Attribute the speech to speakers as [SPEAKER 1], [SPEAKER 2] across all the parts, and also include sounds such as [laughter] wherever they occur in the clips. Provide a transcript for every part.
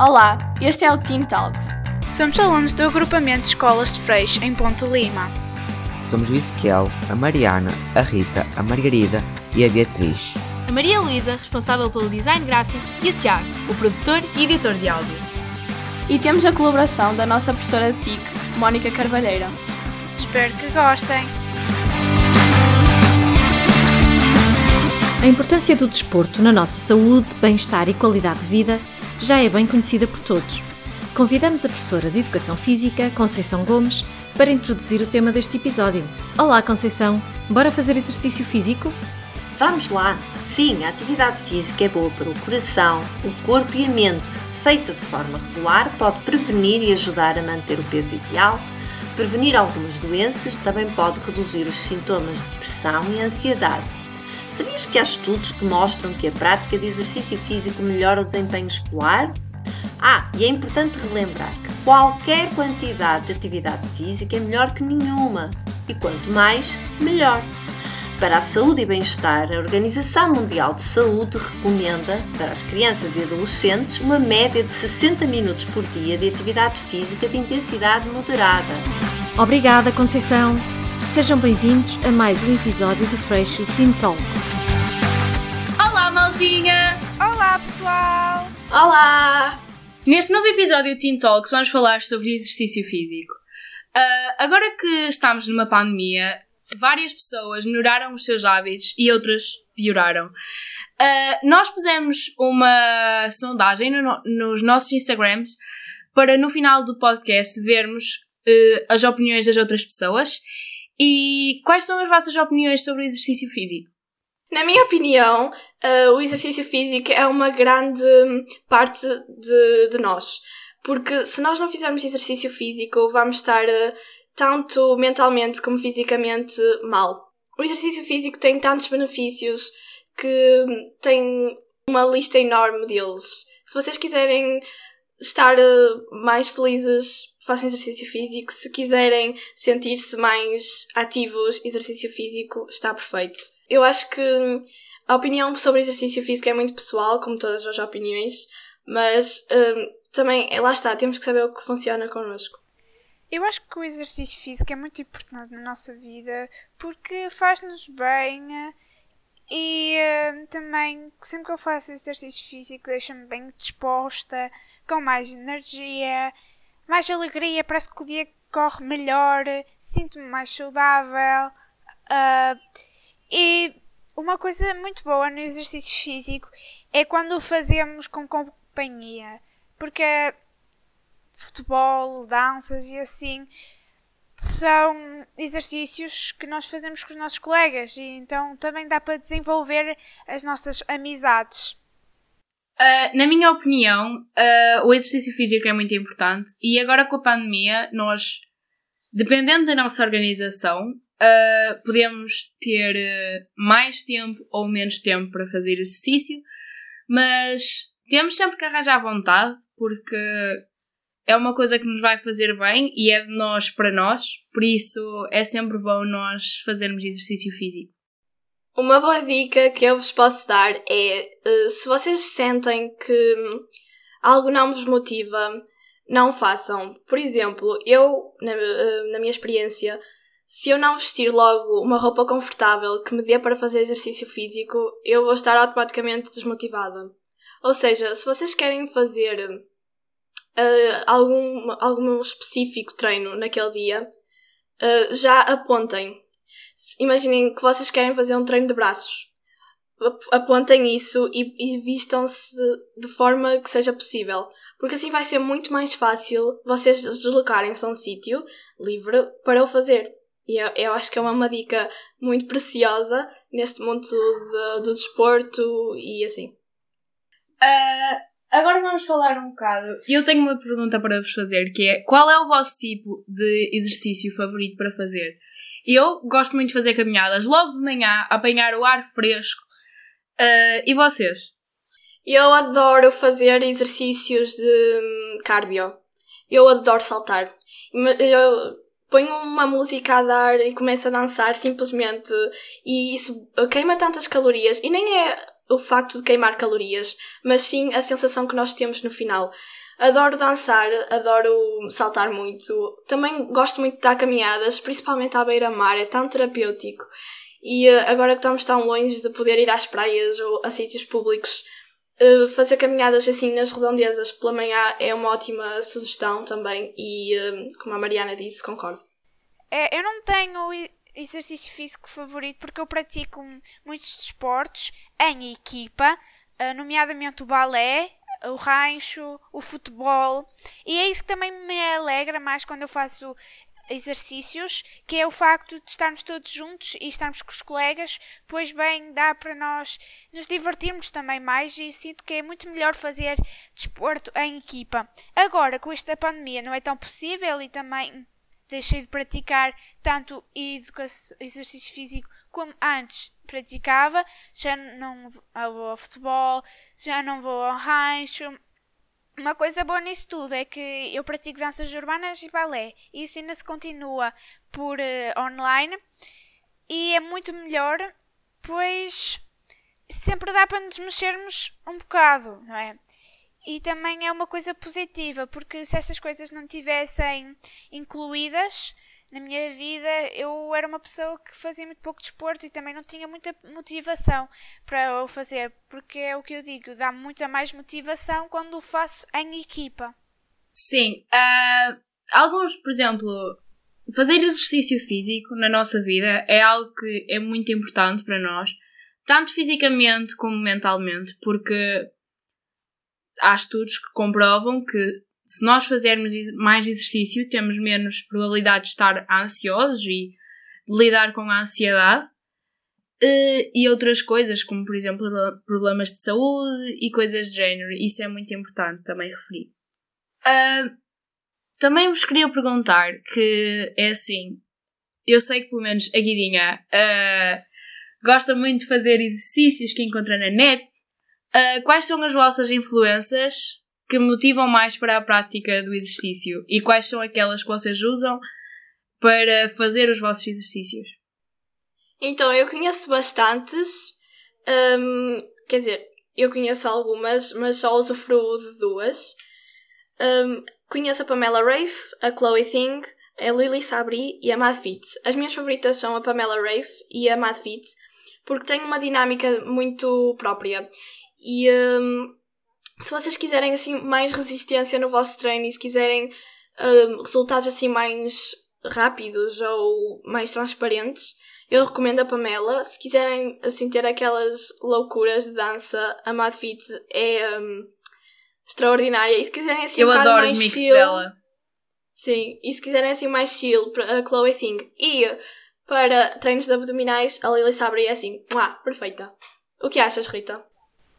[SPEAKER 1] Olá, este é o Teen Talks.
[SPEAKER 2] Somos alunos do agrupamento de escolas de Freixo em Ponte Lima.
[SPEAKER 3] Somos o Ezequiel, a Mariana, a Rita, a Margarida e a Beatriz.
[SPEAKER 4] A Maria Luísa, responsável pelo design gráfico, e o Tiago, o produtor e editor de áudio.
[SPEAKER 1] E temos a colaboração da nossa professora de TIC, Mónica Carvalheira.
[SPEAKER 2] Espero que gostem.
[SPEAKER 5] A importância do desporto na nossa saúde, bem-estar e qualidade de vida já é bem conhecida por todos. Convidamos a professora de Educação Física, Conceição Gomes, para introduzir o tema deste episódio. Olá, Conceição! Bora fazer exercício físico?
[SPEAKER 6] Vamos lá! Sim, a atividade física é boa para o coração, o corpo e a mente. Feita de forma regular, pode prevenir e ajudar a manter o peso ideal, prevenir algumas doenças, também pode reduzir os sintomas de depressão e ansiedade. Sabias que há estudos que mostram que a prática de exercício físico melhora o desempenho escolar? Ah, e é importante relembrar que qualquer quantidade de atividade física é melhor que nenhuma, e quanto mais, melhor. Para a saúde e bem-estar, a Organização Mundial de Saúde recomenda, para as crianças e adolescentes, uma média de 60 minutos por dia de atividade física de intensidade moderada.
[SPEAKER 5] Obrigada, Conceição! Sejam bem-vindos a mais um episódio do Freixo Teen Talks.
[SPEAKER 4] Olá,
[SPEAKER 2] pessoal!
[SPEAKER 1] Olá!
[SPEAKER 4] Neste novo episódio do Teen Talks vamos falar sobre exercício físico. Uh, agora que estamos numa pandemia, várias pessoas melhoraram os seus hábitos e outras pioraram. Uh, nós pusemos uma sondagem no, nos nossos Instagrams para no final do podcast vermos uh, as opiniões das outras pessoas e quais são as vossas opiniões sobre o exercício físico?
[SPEAKER 1] Na minha opinião, uh, o exercício físico é uma grande parte de, de, nós. Porque se nós não fizermos exercício físico, vamos estar uh, tanto mentalmente como fisicamente mal. O exercício físico tem tantos benefícios que tem uma lista enorme deles. Se vocês quiserem estar uh, mais felizes façam exercício físico. Se quiserem sentir-se mais ativos, exercício físico está perfeito. Eu acho que a opinião sobre exercício físico é muito pessoal, como todas as opiniões, mas um, também, lá está, temos que saber o que funciona connosco.
[SPEAKER 2] Eu acho que o exercício físico é muito importante na nossa vida porque faz-nos bem e uh, também, sempre que eu faço exercício físico, deixa-me bem disposta, com mais energia mais alegria, parece que o dia corre melhor, sinto-me mais saudável. Uh, e uma coisa muito boa no exercício físico é quando o fazemos com companhia, porque futebol, danças e assim são exercícios que nós fazemos com os nossos colegas e então também dá para desenvolver as nossas amizades.
[SPEAKER 4] Uh, na minha opinião, uh, o exercício físico é muito importante e agora com a pandemia, nós, dependendo da nossa organização, uh, podemos ter mais tempo ou menos tempo para fazer exercício, mas temos sempre que arranjar vontade porque é uma coisa que nos vai fazer bem e é de nós para nós, por isso é sempre bom nós fazermos exercício físico.
[SPEAKER 1] Uma boa dica que eu vos posso dar é uh, se vocês sentem que algo não vos motiva, não façam. Por exemplo, eu, na, na minha experiência, se eu não vestir logo uma roupa confortável que me dê para fazer exercício físico, eu vou estar automaticamente desmotivada. Ou seja, se vocês querem fazer uh, algum, algum específico treino naquele dia, uh, já apontem imaginem que vocês querem fazer um treino de braços. Apontem isso e, e vistam-se de forma que seja possível. Porque assim vai ser muito mais fácil vocês deslocarem-se a um sítio livre para o fazer. E eu, eu, acho que é uma dica muito preciosa neste mundo do, do desporto e assim.
[SPEAKER 4] Uh, agora vamos falar um bocado. Eu tenho uma pergunta para vos fazer, que é qual é o vosso tipo de exercício favorito para fazer? Eu gosto muito de fazer caminhadas logo de manhã, apanhar o ar fresco. Uh, e vocês?
[SPEAKER 1] Eu adoro fazer exercícios de hum, cardio. Eu adoro saltar. Eu ponho uma música a dar e começo a dançar simplesmente. E isso queima tantas calorias. E nem é o facto de queimar calorias, mas sim a sensação que nós temos no final. Adoro dançar, adoro saltar muito. Também gosto muito de dar caminhadas, principalmente à beira-mar, é tão terapêutico. E uh, agora que estamos tão longe de poder ir às praias ou a sítios públicos, uh, fazer caminhadas assim nas redondezas pela manhã é uma ótima sugestão também. E uh, como a Mariana disse, concordo.
[SPEAKER 2] É, eu não tenho exercício físico favorito porque eu pratico muitos desportos em equipa, nomeadamente o balé, o rancho, o futebol. E é isso que também me alegra mais quando eu faço exercícios, que é o facto de estarmos todos juntos e estarmos com os colegas, pois bem, dá para nós nos divertirmos também mais e sinto que é muito melhor fazer desporto em equipa. Agora, com esta pandemia, não é tão possível e também deixei de praticar tanto exercício físico como antes praticava, já não vou ao futebol, já não vou ao rancho. Uma coisa boa nisso tudo é que eu pratico danças urbanas e balé. E isso ainda se continua por uh, online e é muito melhor, pois sempre dá para nos mexermos um bocado, não é? E também é uma coisa positiva, porque se estas coisas não tivessem incluídas, na minha vida eu era uma pessoa que fazia muito pouco desporto e também não tinha muita motivação para o fazer, porque é o que eu digo, dá muita mais motivação quando o faço em equipa.
[SPEAKER 4] Sim, uh, alguns, por exemplo, fazer exercício físico na nossa vida é algo que é muito importante para nós, tanto fisicamente como mentalmente, porque há estudos que comprovam que se nós fazermos mais exercício, temos menos probabilidade de estar ansiosos e de lidar com a ansiedade. Uh, e outras coisas, como por exemplo problemas de saúde e coisas de género. Isso é muito importante também referir. Uh, também vos queria perguntar que é assim, eu sei que pelo menos a Guidinha uh, gosta muito de fazer exercícios que encontra na net. quais são as vossas influências que motivam mais para a prática do exercício e quais são aquelas que vocês usam para fazer os vossos exercícios?
[SPEAKER 1] Então, eu conheço bastantes, um, quer dizer, eu conheço algumas, mas só usufruo de duas. Um, conheço a Pamela Rafe, a Chloe Thing, a Lily Sabri e a Mad Fit. As minhas favoritas são a Pamela Rafe e a Mad Fit, porque têm uma dinâmica muito própria. E um, se vocês quiserem assim mais resistência no vosso treino e se quiserem um, resultados assim mais rápidos ou mais transparentes, eu recomendo a Pamela. Se quiserem assim ter aquelas loucuras de dança, a Mad Fit é um, extraordinária. E se quiserem assim
[SPEAKER 4] eu
[SPEAKER 1] um
[SPEAKER 4] adoro
[SPEAKER 1] mais
[SPEAKER 4] os mix
[SPEAKER 1] chill,
[SPEAKER 4] dela.
[SPEAKER 1] Sim, e se quiserem assim mais chill, a Chloe Thing. E para treinos de abdominais, a Lily Sabre é assim, ah, perfeita. O que achas, Rita?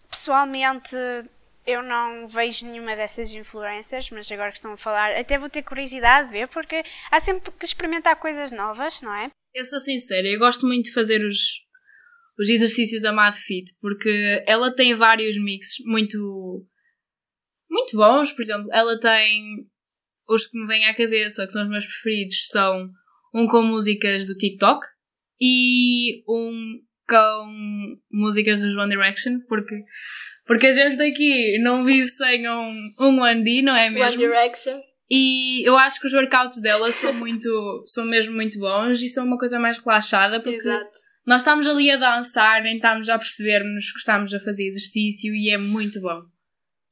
[SPEAKER 2] Pessoalmente, eu não vejo nenhuma dessas influências, mas agora que estão a falar, até vou ter curiosidade de ver, porque há sempre que experimentar coisas novas, não é?
[SPEAKER 4] Eu sou sincera, eu gosto muito de fazer os, os exercícios da Mad Fit, porque ela tem vários mixes muito, muito bons. Por exemplo, ela tem os que me vêm à cabeça, que são os meus preferidos, são um com músicas do TikTok e um com músicas do One Direction, porque porque a gente aqui não vive sem um, um One não é mesmo?
[SPEAKER 1] One Direction.
[SPEAKER 4] E eu acho que os workouts dela são muito, são mesmo muito bons e são uma coisa mais relaxada porque
[SPEAKER 1] Exato.
[SPEAKER 4] nós estamos ali a dançar, nem estamos a perceber-nos que estamos a fazer exercício e é muito bom.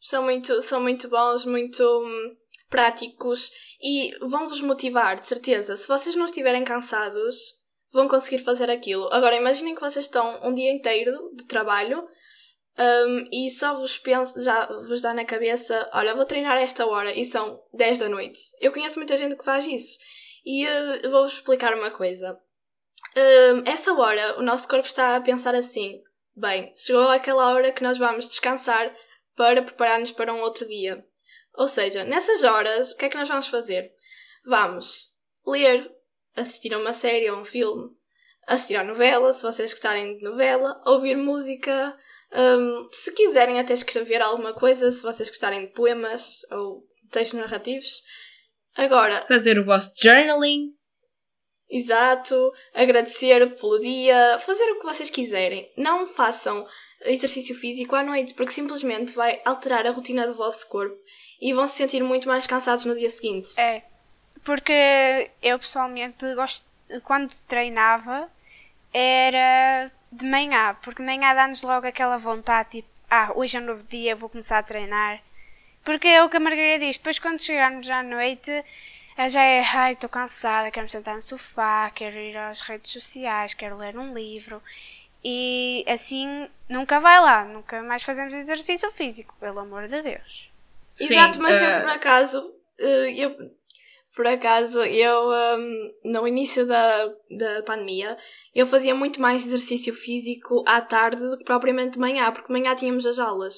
[SPEAKER 1] São muito, são muito bons, muito hum, práticos e vão-vos motivar, de certeza. Se vocês não estiverem cansados, vão conseguir fazer aquilo. Agora, imaginem que vocês estão um dia inteiro de trabalho um, e só vos penso, já vos dá na cabeça, olha, vou treinar esta hora e são 10 da noite. Eu conheço muita gente que faz isso. E uh, vou-vos explicar uma coisa. Um, essa hora, o nosso corpo está a pensar assim: bem, chegou aquela hora que nós vamos descansar para preparar-nos para um outro dia. Ou seja, nessas horas, o que é que nós vamos fazer? Vamos ler, assistir a uma série ou um filme, assistir à novela, se vocês gostarem de novela, ouvir música, um, se quiserem até escrever alguma coisa, se vocês gostarem de poemas ou textos narrativos. Agora.
[SPEAKER 4] Fazer o vosso journaling.
[SPEAKER 1] Exato. Agradecer pelo dia. Fazer o que vocês quiserem. Não façam exercício físico à noite, porque simplesmente vai alterar a rotina do vosso corpo e vão se sentir muito mais cansados no dia seguinte.
[SPEAKER 2] É, porque eu pessoalmente gosto, quando treinava, era de manhã, porque de manhã dá-nos logo aquela vontade, tipo, ah, hoje é um novo dia, vou começar a treinar. Porque é o que a Margarida diz, depois quando chegarmos à noite, já é, ai, estou cansada, quero me sentar no sofá, quero ir às redes sociais, quero ler um livro. E assim nunca vai lá, nunca mais fazemos exercício físico, pelo amor de Deus.
[SPEAKER 1] Sim, Exato, mas uh... eu por acaso, eh, eu, por acaso, eu um, no início da, da pandemia, eu fazia muito mais exercício físico à tarde do que propriamente de manhã, porque de manhã tínhamos as aulas.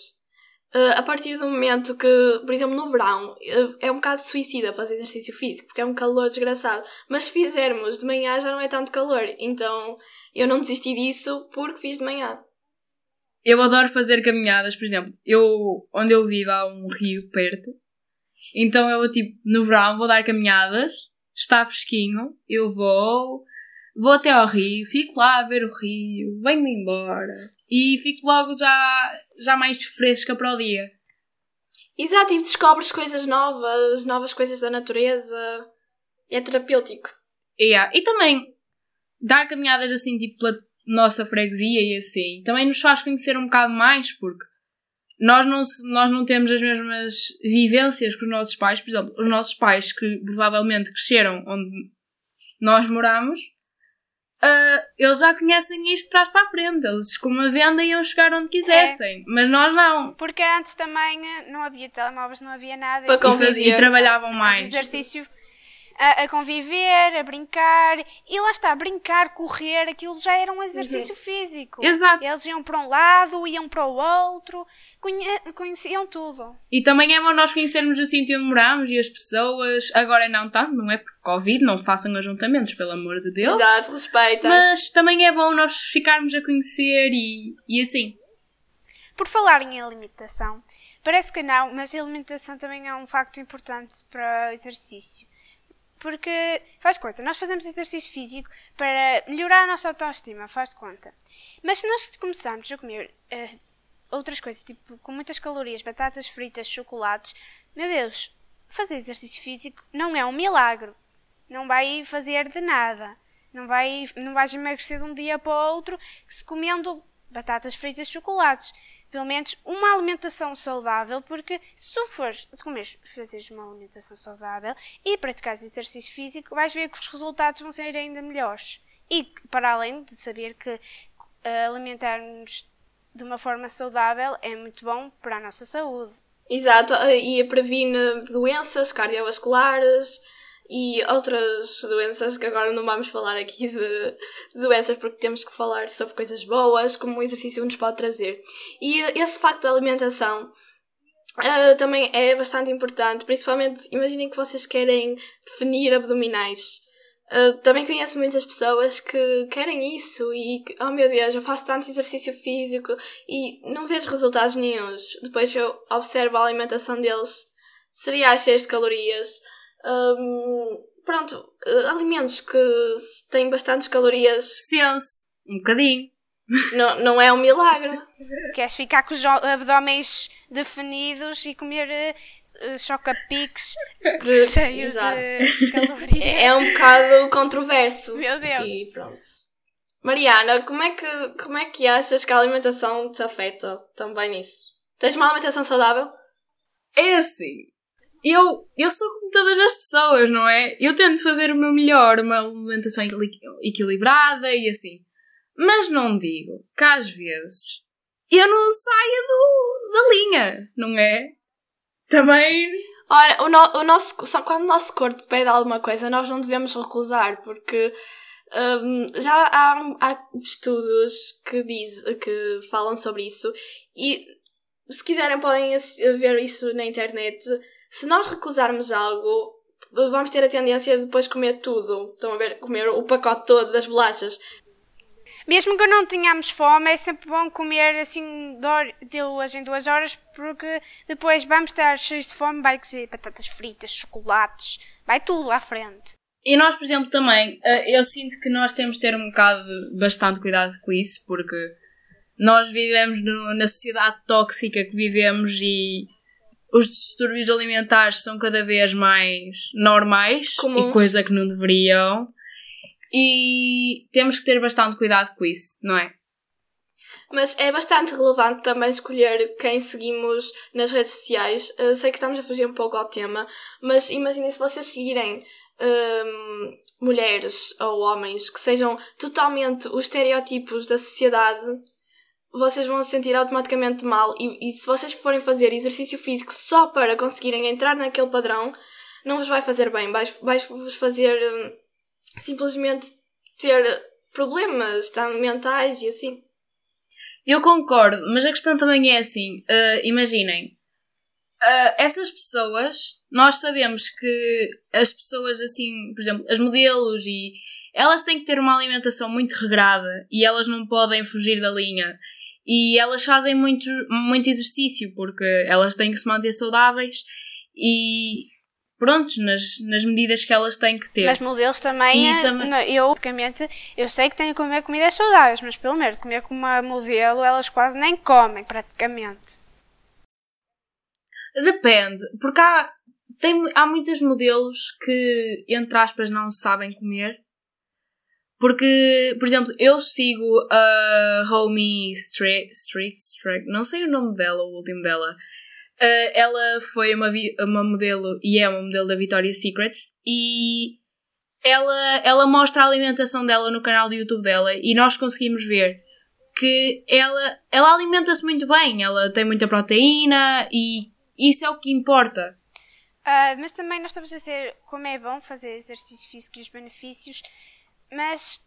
[SPEAKER 1] Uh, a partir do momento que, por exemplo, no verão, uh, é um bocado suicida fazer exercício físico, porque é um calor desgraçado. Mas se fizermos de manhã já não é tanto calor. Então eu não desisti disso porque fiz de manhã.
[SPEAKER 4] Eu adoro fazer caminhadas, por exemplo, eu onde eu vivo há um rio perto. Então eu tipo, no verão vou dar caminhadas, está fresquinho, eu vou, vou até ao rio, fico lá a ver o rio, venho-me embora e fico logo já, já mais fresca para o dia.
[SPEAKER 1] Exato, e descobres coisas novas, novas coisas da natureza. É terapêutico.
[SPEAKER 4] Yeah. E também dar caminhadas assim, tipo, pela nossa freguesia e assim, também nos faz conhecer um bocado mais, porque nós não, nós não temos as mesmas vivências que os nossos pais. Por exemplo, os nossos pais que provavelmente cresceram onde nós moramos, uh, eles já conhecem isto de trás para a frente. Eles, com uma venda, iam chegar onde quisessem. É. Mas nós não.
[SPEAKER 2] Porque antes também não havia telemóveis, não havia nada.
[SPEAKER 4] Para e, e trabalhavam mais.
[SPEAKER 2] Exercício a, a, conviver, a brincar. E lá está, brincar, correr, aquilo já era um exercício uhum. físico.
[SPEAKER 4] Exato.
[SPEAKER 2] Eles iam para um lado, iam para o outro, conhe conheciam tudo.
[SPEAKER 4] E também é bom nós conhecermos o sítio onde moramos e as pessoas. Agora não tanto, não é por Covid, não façam ajuntamentos, pelo amor de Deus.
[SPEAKER 1] Exato, respeita.
[SPEAKER 4] Mas também é bom nós ficarmos a conhecer e, e assim.
[SPEAKER 2] Por falar em alimentação, parece que não, mas a alimentação também é um facto importante para o exercício. Porque, faz conta, nós fazemos exercício físico para melhorar a nossa autoestima, faz conta. Mas se nós começarmos a comer uh, outras coisas, tipo com muitas calorias, batatas fritas, chocolates, meu Deus, fazer exercício físico não é um milagre. Não vai fazer de nada. Não, vai, não vais emagrecer de um dia para o outro se comendo batatas fritas chocolates pelo menos uma alimentação saudável, porque se tu fores comer, fazeres uma alimentação saudável e praticares exercício físico, vais ver que os resultados vão ser ainda melhores. E para além de saber que uh, alimentar-nos de uma forma saudável é muito bom para a nossa saúde.
[SPEAKER 1] Exato, e previne doenças cardiovasculares, e outras doenças que agora não vamos falar aqui de, doenças porque temos que falar sobre coisas boas, como o exercício nos pode trazer. E esse facto da alimentação uh, também é bastante importante, principalmente imaginem que vocês querem definir abdominais. Uh, também conheço muitas pessoas que querem isso e que, oh meu Deus, eu faço tanto exercício físico e não vejo resultados nenhums. Depois eu observo a alimentação deles, cereais cheios de calorias, um, pronto, uh, alimentos que têm bastantes calorias.
[SPEAKER 4] Sense, um bocadinho.
[SPEAKER 1] Não, não é um milagre. [laughs]
[SPEAKER 2] Queres ficar com os abdômenes definidos e comer uh, choca-piques [laughs] cheios Exato. de calorias.
[SPEAKER 1] É, é um bocado controverso.
[SPEAKER 2] Meu Deus.
[SPEAKER 1] E pronto. Mariana, como é, que, como é que achas que a alimentação te afeta também nisso? Tens uma alimentação saudável?
[SPEAKER 4] É assim, eu, eu sou como todas as pessoas, não é? Eu tento fazer o meu melhor, uma alimentação equilibrada e assim. Mas não digo que às vezes eu não saia do, da linha, não é? Também.
[SPEAKER 1] Olha, o, no, o nosso, quando o nosso corpo pede alguma coisa, nós não devemos recusar, porque um, já há, há estudos que, diz, que falam sobre isso e se quiserem podem ver isso na internet se nós recusarmos algo, vamos ter a tendência de depois comer tudo. Estão a ver? Comer o pacote todo das bolachas.
[SPEAKER 2] Mesmo que não tenhamos fome, é sempre bom comer assim de duas em duas horas, porque depois vamos estar cheios de fome, vai ser batatas fritas, chocolates, vai tudo lá à frente.
[SPEAKER 4] E nós, por exemplo, também, eh, eu sinto que nós temos de ter um bocado, bastante cuidado com isso, porque nós vivemos no, na sociedade tóxica que vivemos e os distúrbios alimentares são cada vez mais normais
[SPEAKER 1] Comuns.
[SPEAKER 4] e coisa que não deveriam. E temos que ter bastante cuidado com isso, não é?
[SPEAKER 1] Mas é bastante relevante também escolher quem seguimos nas redes sociais. Eu sei que estamos a fugir um pouco ao tema, mas imaginem se vocês seguirem hum, mulheres ou homens que sejam totalmente os estereótipos da sociedade, vocês vão se sentir automaticamente mal. E, e se vocês forem fazer exercício físico só para conseguirem entrar naquele padrão, não vos vai fazer bem. Vai-vos fazer hum, simplesmente ter problemas tá, mentais e assim.
[SPEAKER 4] Eu concordo, mas a questão também é assim: uh, imaginem, uh, essas pessoas, nós sabemos que as pessoas assim, por exemplo, as modelos e elas têm que ter uma alimentação muito regrada e elas não podem fugir da linha. E elas fazem muito, muito exercício porque elas têm que se manter saudáveis e prontos, nas, nas medidas que elas têm que ter.
[SPEAKER 2] Mas modelos também, é- não, eu, basicamente, eu sei que tenho que comer comidas saudáveis, mas pelo menos comer com uma modelo, elas quase nem comem, praticamente.
[SPEAKER 4] Depende, porque há, tem, há muitos modelos que, entre aspas, não sabem comer. Porque, por exemplo, eu sigo a Romy Street, Street, Street, não sei o nome dela, o último dela. Uh, ela foi uma, uma modelo e é uma modelo da Victoria's Secrets e ela, ela mostra a alimentação dela no canal do YouTube dela e nós conseguimos ver que ela, ela alimenta-se muito bem, ela tem muita proteína e isso é o que importa.
[SPEAKER 2] Ah, mas também nós estamos a dizer como é bom fazer exercício físico e os benefícios, mas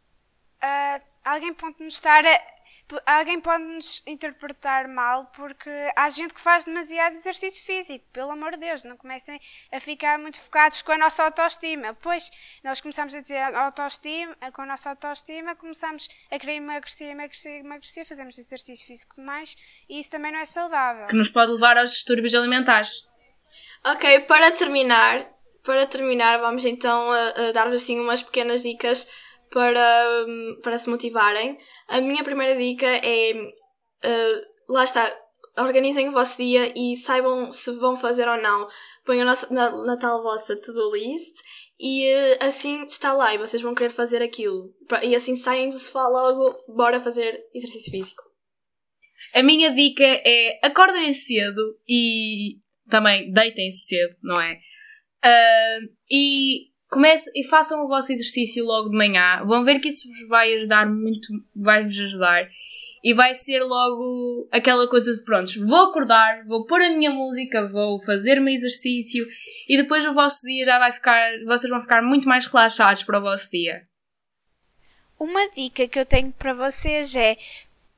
[SPEAKER 2] ah, alguém pode nos estar a- alguém pode nos interpretar mal porque há gente que faz demasiado exercício físico, pelo amor de Deus, não comecem a ficar muito focados com a nossa autoestima. Pois nós começamos a dizer autoestima, com a nossa autoestima, começamos a querer emagrecer, emagrecer, emagrecer, fazemos exercício físico demais e isso também não é saudável.
[SPEAKER 4] Que nos pode levar aos distúrbios alimentares.
[SPEAKER 1] Ok, para terminar, para terminar, vamos então a, a dar-vos assim umas pequenas dicas para, hum, para se motivarem. A minha primeira dica é, uh, lá está, organizem o vosso dia e saibam se vão fazer ou não. Ponham na, na, tal vossa to-do list e uh, assim está lá e vocês vão querer fazer aquilo. E assim saem do sofá logo, bora fazer exercício físico.
[SPEAKER 4] A minha dica é acordem cedo e também deitem-se cedo, não é? Ah, e, comece, e façam o vosso exercício logo de manhã. Vão ver que isso vos vai ajudar muito, vai-vos ajudar. E vai ser logo aquela coisa de prontos, vou acordar, vou pôr a minha música, vou fazer o meu exercício e depois o vosso dia já vai ficar, vocês vão ficar muito mais relaxados para o vosso dia.
[SPEAKER 2] Uma dica que eu tenho para vocês é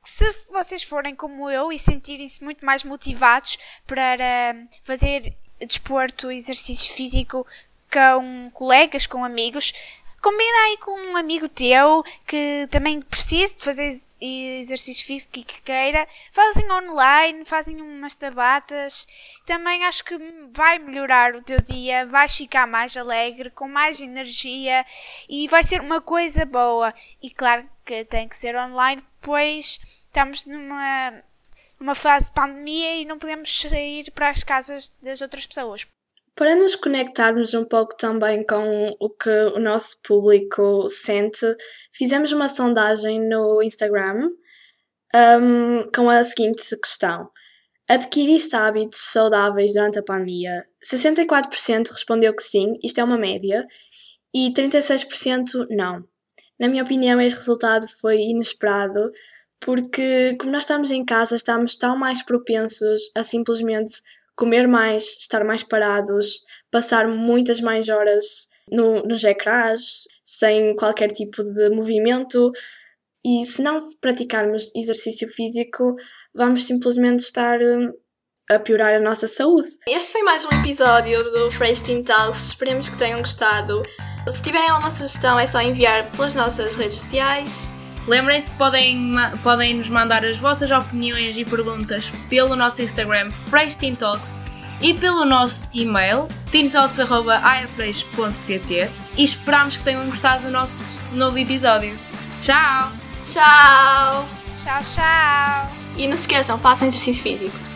[SPEAKER 2] se vocês forem como eu e sentirem-se muito mais motivados para fazer desporto, exercício físico com colegas, com amigos, combina aí com um amigo teu que também precise de fazer ex- exercício físico e que queira, fazem online, fazem umas tabatas. Também acho que vai melhorar o teu dia, vais ficar mais alegre, com mais energia e vai ser uma coisa boa. E claro que tem que ser online, pois estamos numa, numa fase de pandemia e não podemos sair para as casas das outras pessoas.
[SPEAKER 1] Para nos conectarmos um pouco também com o que o nosso público sente, fizemos uma sondagem no Instagram um, com a seguinte questão: Adquiriste hábitos saudáveis durante a pandemia? 64% respondeu que sim, isto é uma média, e 36% não. Na minha opinião, este resultado foi inesperado, porque como nós estamos em casa, estamos tão mais propensos a simplesmente comer mais, estar mais parados, passar muitas mais horas no, nos ecrãs, sem qualquer tipo de movimento. E se não praticarmos exercício físico, vamos simplesmente estar hum, a piorar a nossa saúde. Este foi mais um episódio do Fresh Teen Talks. Esperemos que tenham gostado. Se tiverem alguma sugestão, é só enviar pelas nossas redes sociais.
[SPEAKER 4] Lembrem-se que podem, podem nos mandar as vossas opiniões e perguntas pelo nosso Instagram Fresh Teen Talks e pelo nosso e-mail teentalks.afresh.pt e esperamos que tenham gostado do nosso novo episódio. Tchau!
[SPEAKER 1] Tchau!
[SPEAKER 2] Tchau, tchau!
[SPEAKER 1] E não se esqueçam, façam exercício físico.